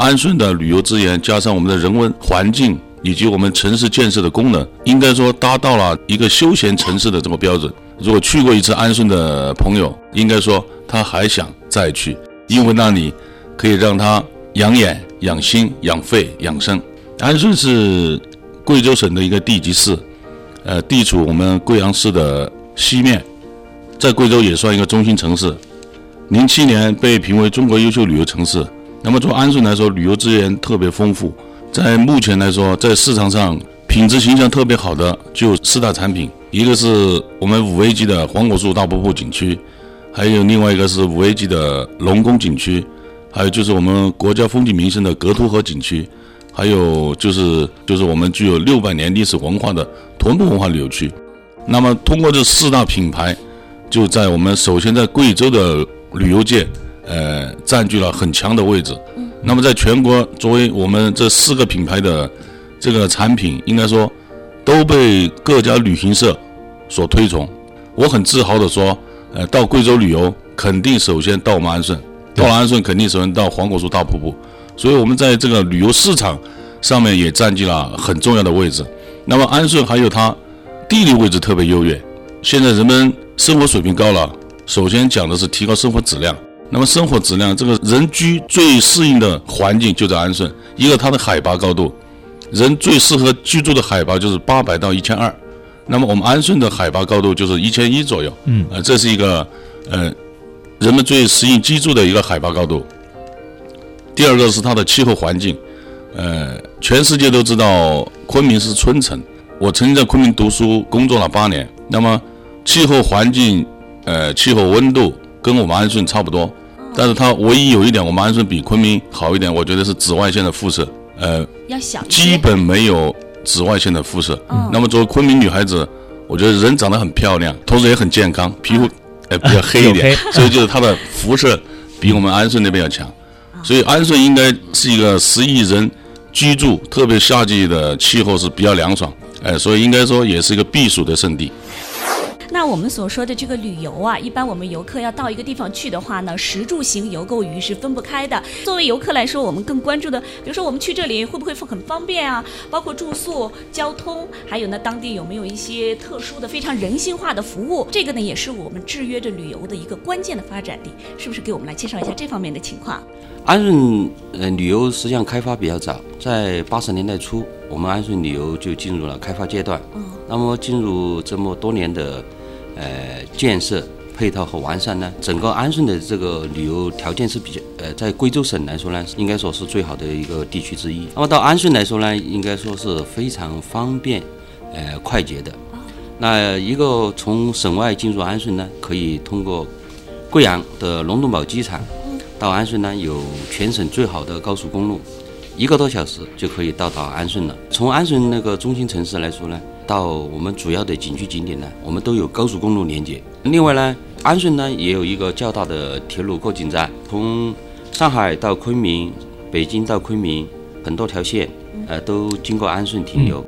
安顺的旅游资源加上我们的人文环境以及我们城市建设的功能，应该说达到了一个休闲城市的这个标准。如果去过一次安顺的朋友，应该说他还想再去，因为那里可以让他养眼、养心、养肺、养生。安顺是贵州省的一个地级市，呃，地处我们贵阳市的西面，在贵州也算一个中心城市。零七年被评为中国优秀旅游城市。那么从安顺来说，旅游资源特别丰富。在目前来说，在市场上品质形象特别好的就四大产品，一个是我们五 A 级的黄果树大瀑布景区，还有另外一个是五 A 级的龙宫景区，还有就是我们国家风景名胜的格凸河景区，还有就是就是我们具有六百年历史文化的屯步文化旅游区。那么通过这四大品牌，就在我们首先在贵州的。旅游界，呃，占据了很强的位置。那么，在全国，作为我们这四个品牌的这个产品，应该说都被各家旅行社所推崇。我很自豪的说，呃，到贵州旅游，肯定首先到我们安顺，到了安顺，肯定首先到黄果树大瀑布。所以，我们在这个旅游市场上面也占据了很重要的位置。那么，安顺还有它地理位置特别优越。现在人们生活水平高了。首先讲的是提高生活质量。那么生活质量，这个人居最适应的环境就在安顺。一个它的海拔高度，人最适合居住的海拔就是八百到一千二。那么我们安顺的海拔高度就是一千一左右。嗯，呃，这是一个呃人们最适应居住的一个海拔高度。第二个是它的气候环境。呃，全世界都知道昆明是春城。我曾经在昆明读书工作了八年。那么气候环境。呃，气候温度跟我们安顺差不多，但是它唯一有一点，我们安顺比昆明好一点，我觉得是紫外线的辐射，呃，要小，基本没有紫外线的辐射。那么作为昆明女孩子，我觉得人长得很漂亮，同时也很健康，皮肤呃比较黑一点，所以就是它的辐射比我们安顺那边要强。所以安顺应该是一个十亿人居住，特别夏季的气候是比较凉爽，哎，所以应该说也是一个避暑的圣地。那我们所说的这个旅游啊，一般我们游客要到一个地方去的话呢，食住行游购娱是分不开的。作为游客来说，我们更关注的，比如说我们去这里会不会很方便啊？包括住宿、交通，还有呢，当地有没有一些特殊的、非常人性化的服务？这个呢，也是我们制约着旅游的一个关键的发展地。是不是给我们来介绍一下这方面的情况？安顺呃，旅游实际上开发比较早，在八十年代初，我们安顺旅游就进入了开发阶段。嗯。那么进入这么多年的。呃，建设配套和完善呢，整个安顺的这个旅游条件是比较呃，在贵州省来说呢，应该说是最好的一个地区之一。那么到安顺来说呢，应该说是非常方便，呃，快捷的。那一个从省外进入安顺呢，可以通过贵阳的龙洞堡机场到安顺呢，有全省最好的高速公路，一个多小时就可以到达安顺了。从安顺那个中心城市来说呢。到我们主要的景区景点呢，我们都有高速公路连接。另外呢，安顺呢也有一个较大的铁路过境站，从上海到昆明、北京到昆明，很多条线，呃，都经过安顺停留。